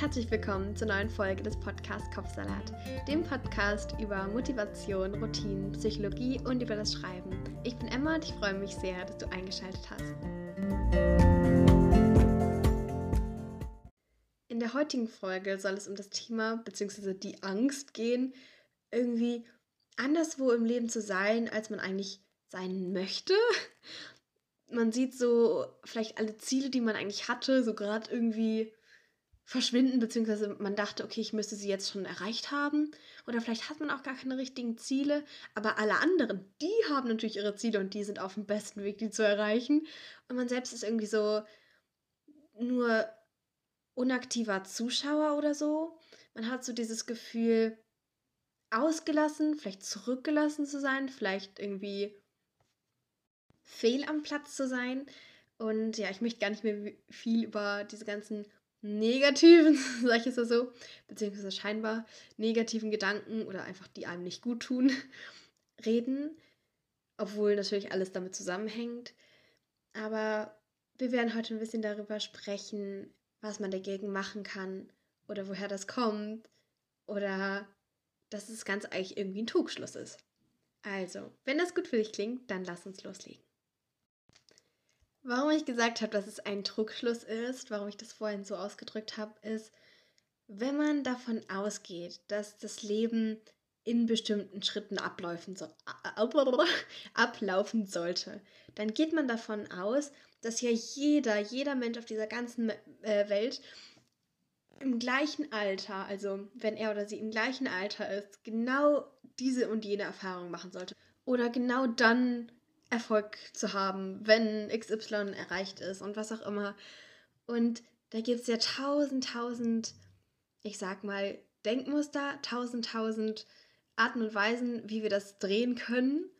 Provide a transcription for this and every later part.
herzlich willkommen zur neuen Folge des Podcasts Kopfsalat, dem Podcast über Motivation, Routinen, Psychologie und über das Schreiben. Ich bin Emma und ich freue mich sehr, dass du eingeschaltet hast. In der heutigen Folge soll es um das Thema bzw. die Angst gehen, irgendwie anderswo im Leben zu sein, als man eigentlich sein möchte. Man sieht so vielleicht alle Ziele, die man eigentlich hatte, so gerade irgendwie verschwinden, beziehungsweise man dachte, okay, ich müsste sie jetzt schon erreicht haben. Oder vielleicht hat man auch gar keine richtigen Ziele, aber alle anderen, die haben natürlich ihre Ziele und die sind auf dem besten Weg, die zu erreichen. Und man selbst ist irgendwie so nur unaktiver Zuschauer oder so. Man hat so dieses Gefühl, ausgelassen, vielleicht zurückgelassen zu sein, vielleicht irgendwie fehl am Platz zu sein. Und ja, ich möchte gar nicht mehr viel über diese ganzen negativen, sag ich es so, beziehungsweise scheinbar negativen Gedanken oder einfach die einem nicht gut tun, reden, obwohl natürlich alles damit zusammenhängt. Aber wir werden heute ein bisschen darüber sprechen, was man dagegen machen kann oder woher das kommt oder dass das Ganze eigentlich irgendwie ein Trugschluss ist. Also, wenn das gut für dich klingt, dann lass uns loslegen. Warum ich gesagt habe, dass es ein Trugschluss ist, warum ich das vorhin so ausgedrückt habe, ist, wenn man davon ausgeht, dass das Leben in bestimmten Schritten ablaufen, so, ablaufen sollte, dann geht man davon aus, dass ja jeder, jeder Mensch auf dieser ganzen äh, Welt im gleichen Alter, also wenn er oder sie im gleichen Alter ist, genau diese und jene Erfahrung machen sollte. Oder genau dann Erfolg zu haben, wenn XY erreicht ist und was auch immer. Und da gibt es ja tausend, tausend, ich sag mal, Denkmuster, tausend, tausend Arten und Weisen, wie wir das drehen können,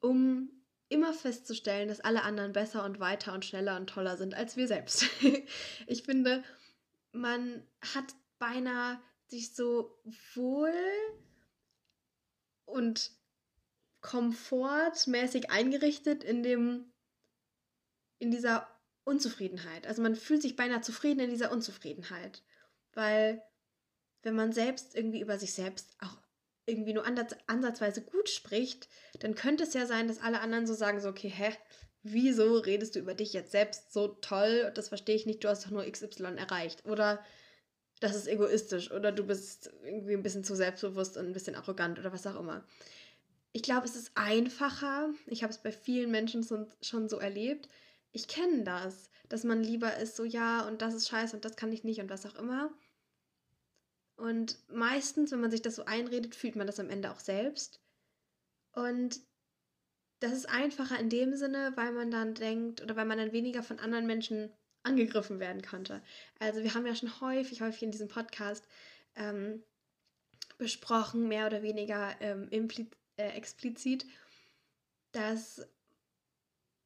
um immer festzustellen, dass alle anderen besser und weiter und schneller und toller sind als wir selbst. ich finde, man hat beinahe sich so wohl und komfortmäßig eingerichtet in dem, in dieser Unzufriedenheit. Also man fühlt sich beinahe zufrieden in dieser Unzufriedenheit. Weil wenn man selbst irgendwie über sich selbst auch irgendwie nur ansatzweise gut spricht, dann könnte es ja sein, dass alle anderen so sagen, so, okay, hä, wieso redest du über dich jetzt selbst so toll? Das verstehe ich nicht, du hast doch nur XY erreicht. Oder das ist egoistisch oder du bist irgendwie ein bisschen zu selbstbewusst und ein bisschen arrogant oder was auch immer ich glaube, es ist einfacher. Ich habe es bei vielen Menschen schon so erlebt. Ich kenne das, dass man lieber ist, so ja, und das ist scheiße und das kann ich nicht und was auch immer. Und meistens, wenn man sich das so einredet, fühlt man das am Ende auch selbst. Und das ist einfacher in dem Sinne, weil man dann denkt oder weil man dann weniger von anderen Menschen angegriffen werden konnte. Also wir haben ja schon häufig, häufig in diesem Podcast ähm, besprochen, mehr oder weniger ähm, implizit äh, explizit, dass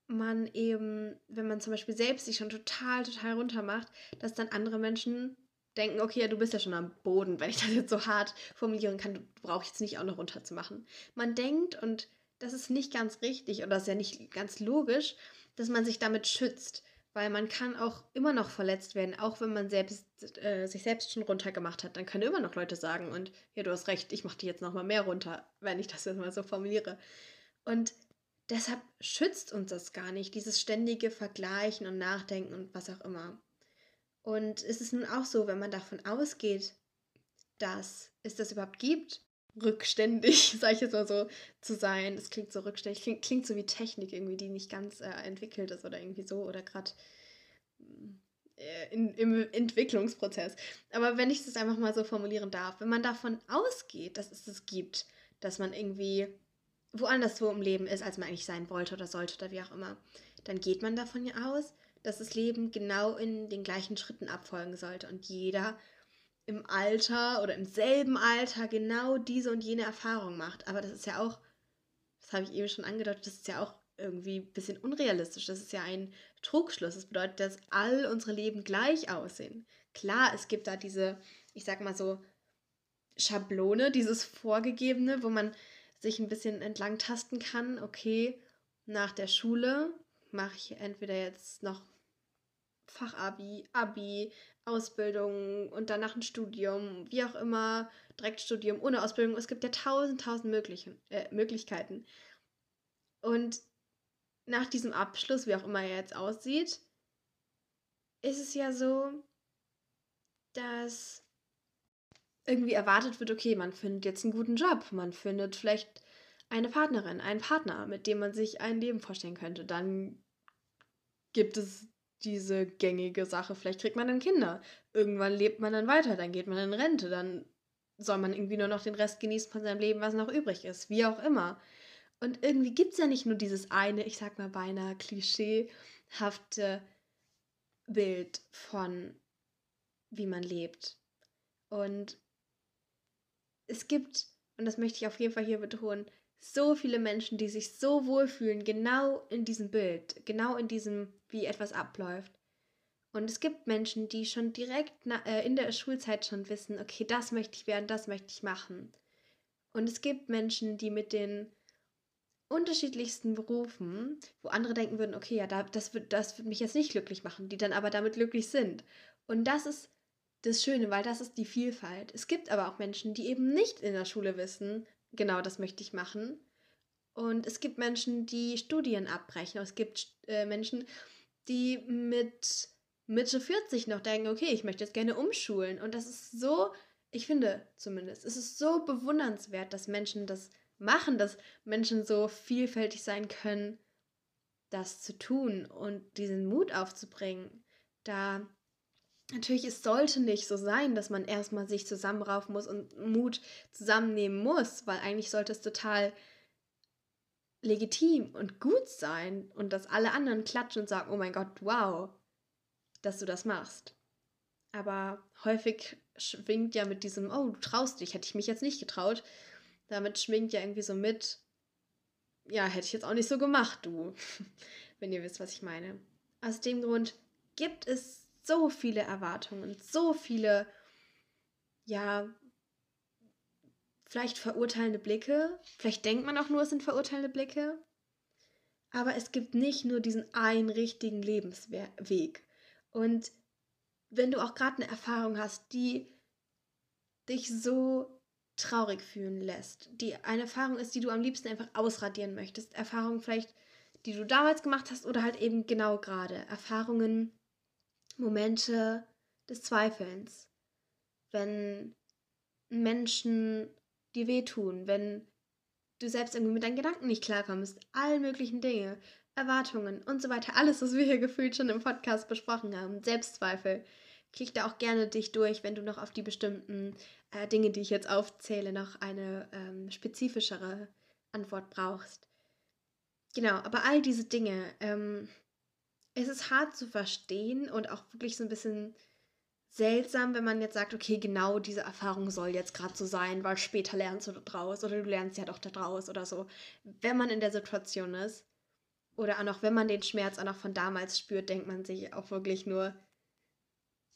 man eben, wenn man zum Beispiel selbst sich schon total, total runter macht, dass dann andere Menschen denken, okay, ja, du bist ja schon am Boden, wenn ich das jetzt so hart formulieren kann, du brauchst jetzt nicht auch noch runterzumachen. Man denkt, und das ist nicht ganz richtig oder das ist ja nicht ganz logisch, dass man sich damit schützt weil man kann auch immer noch verletzt werden, auch wenn man selbst, äh, sich selbst schon runtergemacht hat. Dann können immer noch Leute sagen und ja, du hast recht, ich mache dich jetzt nochmal mehr runter, wenn ich das jetzt mal so formuliere. Und deshalb schützt uns das gar nicht, dieses ständige Vergleichen und Nachdenken und was auch immer. Und ist es nun auch so, wenn man davon ausgeht, dass es das überhaupt gibt, rückständig, sage ich jetzt mal so, zu sein. Das klingt so rückständig, klingt, klingt so wie Technik irgendwie, die nicht ganz äh, entwickelt ist oder irgendwie so oder gerade äh, im Entwicklungsprozess. Aber wenn ich das einfach mal so formulieren darf, wenn man davon ausgeht, dass es das gibt, dass man irgendwie woanders so im Leben ist, als man eigentlich sein wollte oder sollte oder wie auch immer, dann geht man davon ja aus, dass das Leben genau in den gleichen Schritten abfolgen sollte und jeder im Alter oder im selben Alter genau diese und jene Erfahrung macht. Aber das ist ja auch, das habe ich eben schon angedeutet, das ist ja auch irgendwie ein bisschen unrealistisch. Das ist ja ein Trugschluss. Das bedeutet, dass all unsere Leben gleich aussehen. Klar, es gibt da diese, ich sag mal so, Schablone, dieses Vorgegebene, wo man sich ein bisschen entlang tasten kann. Okay, nach der Schule mache ich entweder jetzt noch Fachabi, Abi, Ausbildung und danach ein Studium, wie auch immer, Direktstudium ohne Ausbildung. Es gibt ja tausend, tausend möglichen, äh, Möglichkeiten. Und nach diesem Abschluss, wie auch immer er jetzt aussieht, ist es ja so, dass irgendwie erwartet wird, okay, man findet jetzt einen guten Job, man findet vielleicht eine Partnerin, einen Partner, mit dem man sich ein Leben vorstellen könnte. Dann gibt es diese gängige Sache, vielleicht kriegt man dann Kinder. Irgendwann lebt man dann weiter, dann geht man in Rente, dann soll man irgendwie nur noch den Rest genießen von seinem Leben, was noch übrig ist, wie auch immer. Und irgendwie gibt es ja nicht nur dieses eine, ich sag mal beinahe klischeehafte Bild von, wie man lebt. Und es gibt, und das möchte ich auf jeden Fall hier betonen, so viele Menschen, die sich so wohlfühlen, genau in diesem Bild, genau in diesem, wie etwas abläuft. Und es gibt Menschen, die schon direkt äh, in der Schulzeit schon wissen, okay, das möchte ich werden, das möchte ich machen. Und es gibt Menschen, die mit den unterschiedlichsten Berufen, wo andere denken würden, okay, ja, das, wird, das wird mich jetzt nicht glücklich machen, die dann aber damit glücklich sind. Und das ist das Schöne, weil das ist die Vielfalt. Es gibt aber auch Menschen, die eben nicht in der Schule wissen, genau das möchte ich machen. Und es gibt Menschen, die Studien abbrechen. Es gibt äh, Menschen, die mit Mitte 40 noch denken, okay, ich möchte jetzt gerne umschulen. Und das ist so, ich finde zumindest, es ist so bewundernswert, dass Menschen das machen, dass Menschen so vielfältig sein können, das zu tun und diesen Mut aufzubringen. Da natürlich, es sollte nicht so sein, dass man erstmal sich zusammenraufen muss und Mut zusammennehmen muss, weil eigentlich sollte es total legitim und gut sein und dass alle anderen klatschen und sagen, oh mein Gott, wow, dass du das machst. Aber häufig schwingt ja mit diesem, oh, du traust dich, hätte ich mich jetzt nicht getraut. Damit schwingt ja irgendwie so mit, ja, hätte ich jetzt auch nicht so gemacht, du, wenn ihr wisst, was ich meine. Aus dem Grund gibt es so viele Erwartungen, so viele, ja, vielleicht verurteilende Blicke. Vielleicht denkt man auch nur, es sind verurteilende Blicke. Aber es gibt nicht nur diesen einen richtigen Lebensweg. Und wenn du auch gerade eine Erfahrung hast, die dich so traurig fühlen lässt, die eine Erfahrung ist, die du am liebsten einfach ausradieren möchtest, Erfahrungen vielleicht, die du damals gemacht hast oder halt eben genau gerade, Erfahrungen, Momente des Zweifelns, wenn Menschen dir wehtun, wenn du selbst irgendwie mit deinen Gedanken nicht klarkommst, all möglichen Dinge, Erwartungen und so weiter, alles, was wir hier gefühlt schon im Podcast besprochen haben, Selbstzweifel, klick da auch gerne dich durch, wenn du noch auf die bestimmten äh, Dinge, die ich jetzt aufzähle, noch eine ähm, spezifischere Antwort brauchst. Genau, aber all diese Dinge, ähm, es ist hart zu verstehen und auch wirklich so ein bisschen seltsam, wenn man jetzt sagt, okay, genau diese Erfahrung soll jetzt gerade so sein, weil später lernst du daraus oder du lernst ja doch daraus oder so. Wenn man in der Situation ist oder auch noch, wenn man den Schmerz auch noch von damals spürt, denkt man sich auch wirklich nur,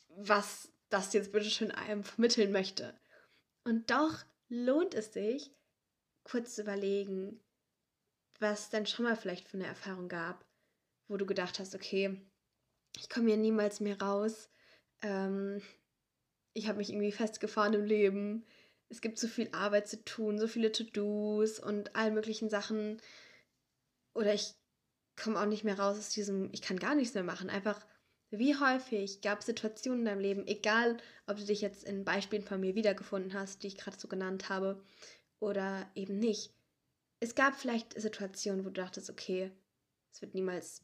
was das jetzt bitte schön einem vermitteln möchte. Und doch lohnt es sich, kurz zu überlegen, was dann schon mal vielleicht für eine Erfahrung gab wo du gedacht hast, okay, ich komme hier niemals mehr raus. Ähm, ich habe mich irgendwie festgefahren im Leben. Es gibt so viel Arbeit zu tun, so viele To-Dos und all möglichen Sachen. Oder ich komme auch nicht mehr raus aus diesem, ich kann gar nichts mehr machen. Einfach, wie häufig gab es Situationen in deinem Leben, egal ob du dich jetzt in Beispielen von mir wiedergefunden hast, die ich gerade so genannt habe, oder eben nicht. Es gab vielleicht Situationen, wo du dachtest, okay, es wird niemals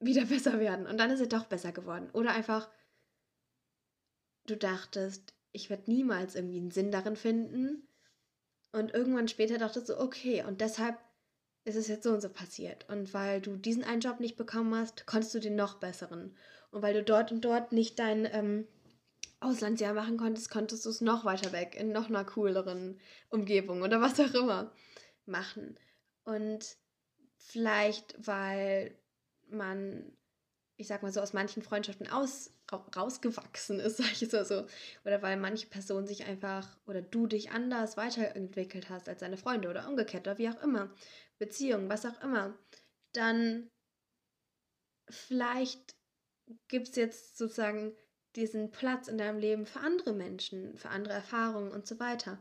wieder besser werden. Und dann ist er doch besser geworden. Oder einfach, du dachtest, ich werde niemals irgendwie einen Sinn darin finden. Und irgendwann später dachtest du, okay, und deshalb ist es jetzt so und so passiert. Und weil du diesen einen Job nicht bekommen hast, konntest du den noch besseren. Und weil du dort und dort nicht dein ähm, Auslandsjahr machen konntest, konntest du es noch weiter weg, in noch einer cooleren Umgebung oder was auch immer machen. Und vielleicht, weil man, ich sag mal so, aus manchen Freundschaften aus, rausgewachsen ist, sag ich jetzt mal so. Oder weil manche Person sich einfach oder du dich anders weiterentwickelt hast als deine Freunde oder umgekehrt oder wie auch immer. Beziehung, was auch immer. Dann vielleicht gibt es jetzt sozusagen diesen Platz in deinem Leben für andere Menschen, für andere Erfahrungen und so weiter.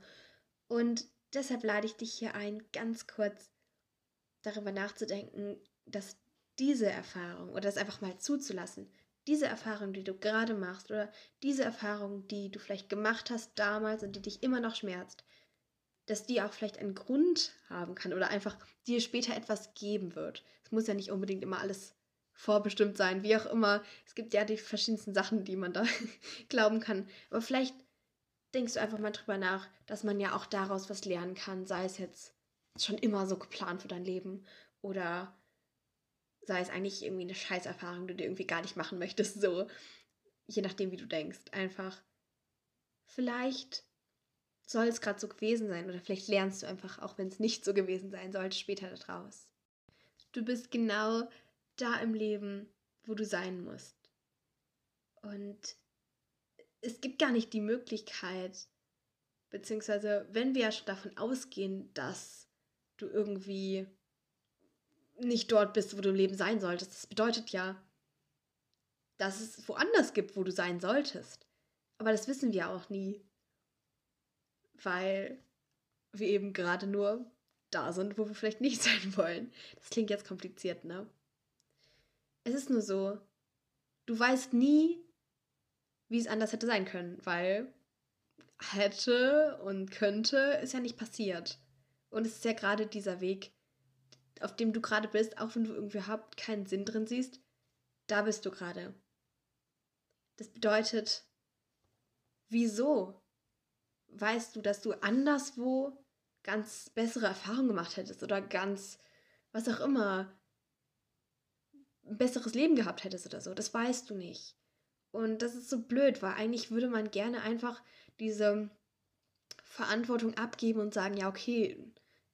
Und deshalb lade ich dich hier ein, ganz kurz darüber nachzudenken, dass diese Erfahrung oder das einfach mal zuzulassen, diese Erfahrung, die du gerade machst oder diese Erfahrung, die du vielleicht gemacht hast damals und die dich immer noch schmerzt, dass die auch vielleicht einen Grund haben kann oder einfach dir später etwas geben wird. Es muss ja nicht unbedingt immer alles vorbestimmt sein, wie auch immer. Es gibt ja die verschiedensten Sachen, die man da glauben kann. Aber vielleicht denkst du einfach mal drüber nach, dass man ja auch daraus was lernen kann, sei es jetzt schon immer so geplant für dein Leben oder sei es eigentlich irgendwie eine Scheißerfahrung, die du irgendwie gar nicht machen möchtest, so je nachdem, wie du denkst. Einfach vielleicht soll es gerade so gewesen sein oder vielleicht lernst du einfach, auch wenn es nicht so gewesen sein sollte, später daraus. Du bist genau da im Leben, wo du sein musst. Und es gibt gar nicht die Möglichkeit, beziehungsweise wenn wir ja schon davon ausgehen, dass du irgendwie nicht dort bist, wo du im Leben sein solltest, das bedeutet ja, dass es woanders gibt, wo du sein solltest. Aber das wissen wir auch nie, weil wir eben gerade nur da sind, wo wir vielleicht nicht sein wollen. Das klingt jetzt kompliziert, ne? Es ist nur so, du weißt nie, wie es anders hätte sein können, weil hätte und könnte ist ja nicht passiert. Und es ist ja gerade dieser Weg, auf dem du gerade bist, auch wenn du irgendwie überhaupt keinen Sinn drin siehst, da bist du gerade. Das bedeutet, wieso weißt du, dass du anderswo ganz bessere Erfahrungen gemacht hättest oder ganz, was auch immer, ein besseres Leben gehabt hättest oder so. Das weißt du nicht. Und das ist so blöd, weil eigentlich würde man gerne einfach diese Verantwortung abgeben und sagen, ja, okay,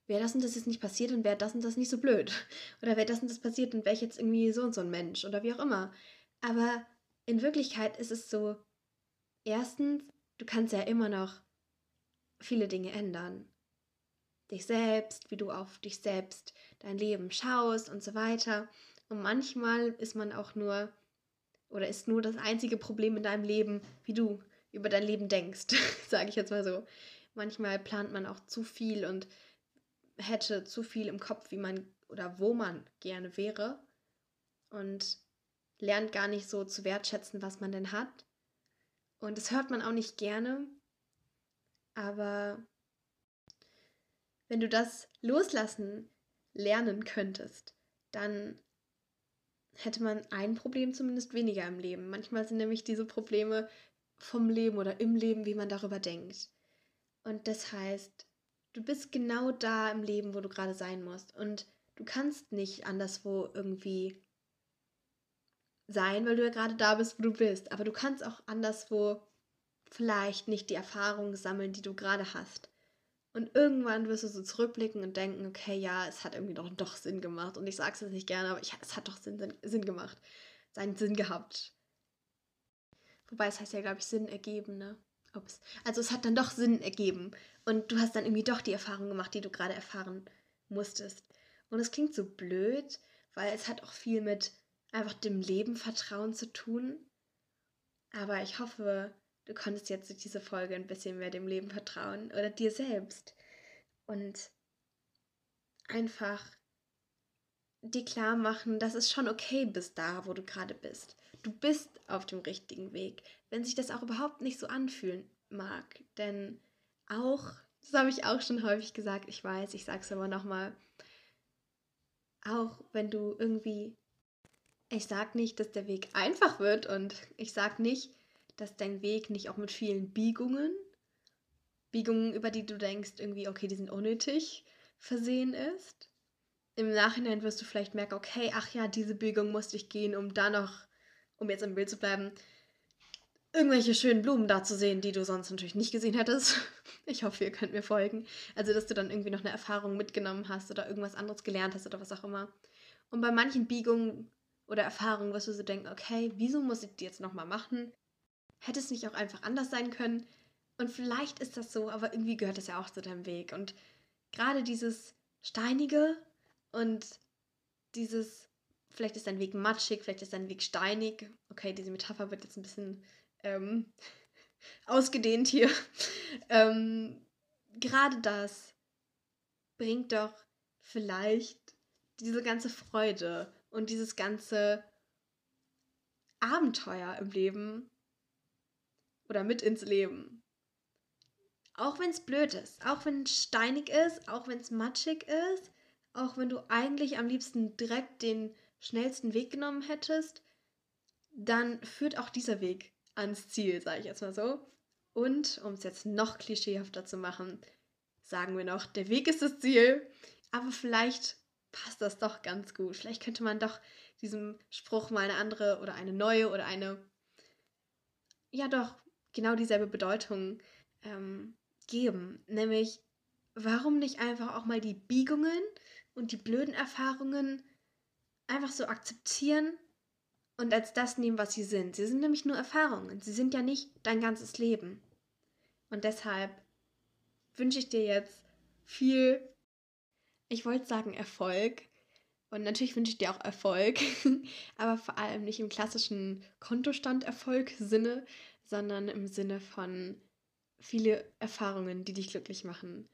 wäre das und das jetzt nicht passiert, dann wäre das und das nicht so blöd. Oder wäre das und das passiert, dann wäre ich jetzt irgendwie so und so ein Mensch oder wie auch immer. Aber in Wirklichkeit ist es so, erstens, du kannst ja immer noch viele Dinge ändern. Dich selbst, wie du auf dich selbst dein Leben schaust und so weiter. Und manchmal ist man auch nur oder ist nur das einzige Problem in deinem Leben, wie du über dein Leben denkst, sage ich jetzt mal so. Manchmal plant man auch zu viel und hätte zu viel im Kopf, wie man oder wo man gerne wäre und lernt gar nicht so zu wertschätzen, was man denn hat. Und das hört man auch nicht gerne, aber wenn du das loslassen lernen könntest, dann hätte man ein Problem zumindest weniger im Leben. Manchmal sind nämlich diese Probleme vom Leben oder im Leben, wie man darüber denkt. Und das heißt, du bist genau da im Leben, wo du gerade sein musst. Und du kannst nicht anderswo irgendwie sein, weil du ja gerade da bist, wo du bist. Aber du kannst auch anderswo vielleicht nicht die Erfahrungen sammeln, die du gerade hast. Und irgendwann wirst du so zurückblicken und denken, okay, ja, es hat irgendwie doch, doch Sinn gemacht. Und ich sage es jetzt nicht gerne, aber ich, es hat doch Sinn, Sinn, Sinn gemacht. Seinen Sinn gehabt. Wobei es heißt ja, glaube ich, Sinn ergeben, ne? Ups. Also es hat dann doch Sinn ergeben. Und du hast dann irgendwie doch die Erfahrung gemacht, die du gerade erfahren musstest. Und es klingt so blöd, weil es hat auch viel mit einfach dem Leben Vertrauen zu tun. Aber ich hoffe, du konntest jetzt durch diese Folge ein bisschen mehr dem Leben vertrauen oder dir selbst und einfach dir klar machen, dass es schon okay bist da, wo du gerade bist. Du bist auf dem richtigen Weg, wenn sich das auch überhaupt nicht so anfühlen mag. Denn auch, das habe ich auch schon häufig gesagt, ich weiß, ich sage es aber nochmal, auch wenn du irgendwie, ich sage nicht, dass der Weg einfach wird und ich sage nicht, dass dein Weg nicht auch mit vielen Biegungen, Biegungen, über die du denkst, irgendwie, okay, die sind unnötig, versehen ist. Im Nachhinein wirst du vielleicht merken, okay, ach ja, diese Biegung musste ich gehen, um da noch, um jetzt im Bild zu bleiben, irgendwelche schönen Blumen da zu sehen, die du sonst natürlich nicht gesehen hättest. Ich hoffe, ihr könnt mir folgen. Also, dass du dann irgendwie noch eine Erfahrung mitgenommen hast oder irgendwas anderes gelernt hast oder was auch immer. Und bei manchen Biegungen oder Erfahrungen wirst du so denken, okay, wieso muss ich die jetzt nochmal machen? Hätte es nicht auch einfach anders sein können? Und vielleicht ist das so, aber irgendwie gehört das ja auch zu deinem Weg. Und gerade dieses Steinige und dieses, vielleicht ist dein Weg matschig, vielleicht ist dein Weg steinig. Okay, diese Metapher wird jetzt ein bisschen ähm, ausgedehnt hier. ähm, gerade das bringt doch vielleicht diese ganze Freude und dieses ganze Abenteuer im Leben oder mit ins Leben. Auch wenn es blöd ist, auch wenn es steinig ist, auch wenn es matschig ist, auch wenn du eigentlich am liebsten direkt den schnellsten Weg genommen hättest, dann führt auch dieser Weg ans Ziel, sage ich jetzt mal so. Und um es jetzt noch klischeehafter zu machen, sagen wir noch, der Weg ist das Ziel, aber vielleicht passt das doch ganz gut. Vielleicht könnte man doch diesem Spruch mal eine andere oder eine neue oder eine, ja doch, genau dieselbe Bedeutung ähm, geben. Nämlich, warum nicht einfach auch mal die Biegungen und die blöden Erfahrungen einfach so akzeptieren und als das nehmen, was sie sind. Sie sind nämlich nur Erfahrungen. Sie sind ja nicht dein ganzes Leben. Und deshalb wünsche ich dir jetzt viel, ich wollte sagen Erfolg. Und natürlich wünsche ich dir auch Erfolg, aber vor allem nicht im klassischen Kontostand-Erfolg-Sinne, sondern im Sinne von viele Erfahrungen, die dich glücklich machen.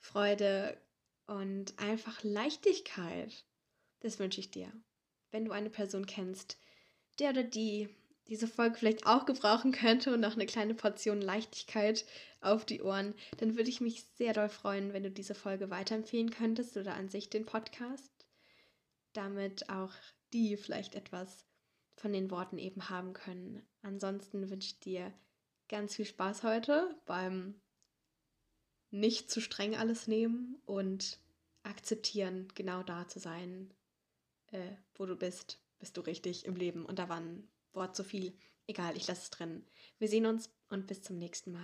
Freude und einfach Leichtigkeit. Das wünsche ich dir. Wenn du eine Person kennst, der oder die diese Folge vielleicht auch gebrauchen könnte und noch eine kleine Portion Leichtigkeit auf die Ohren, dann würde ich mich sehr doll freuen, wenn du diese Folge weiterempfehlen könntest oder an sich den Podcast, damit auch die vielleicht etwas von den Worten eben haben können. Ansonsten wünsche ich dir ganz viel Spaß heute beim nicht zu streng alles nehmen und akzeptieren, genau da zu sein, äh, wo du bist, bist du richtig im Leben. Und da war ein Wort zu viel. Egal, ich lasse es drin. Wir sehen uns und bis zum nächsten Mal.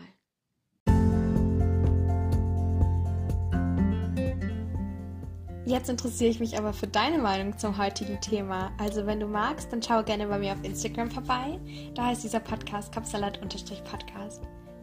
Jetzt interessiere ich mich aber für deine Meinung zum heutigen Thema. Also wenn du magst, dann schau gerne bei mir auf Instagram vorbei. Da heißt dieser Podcast Kapsalat-Podcast.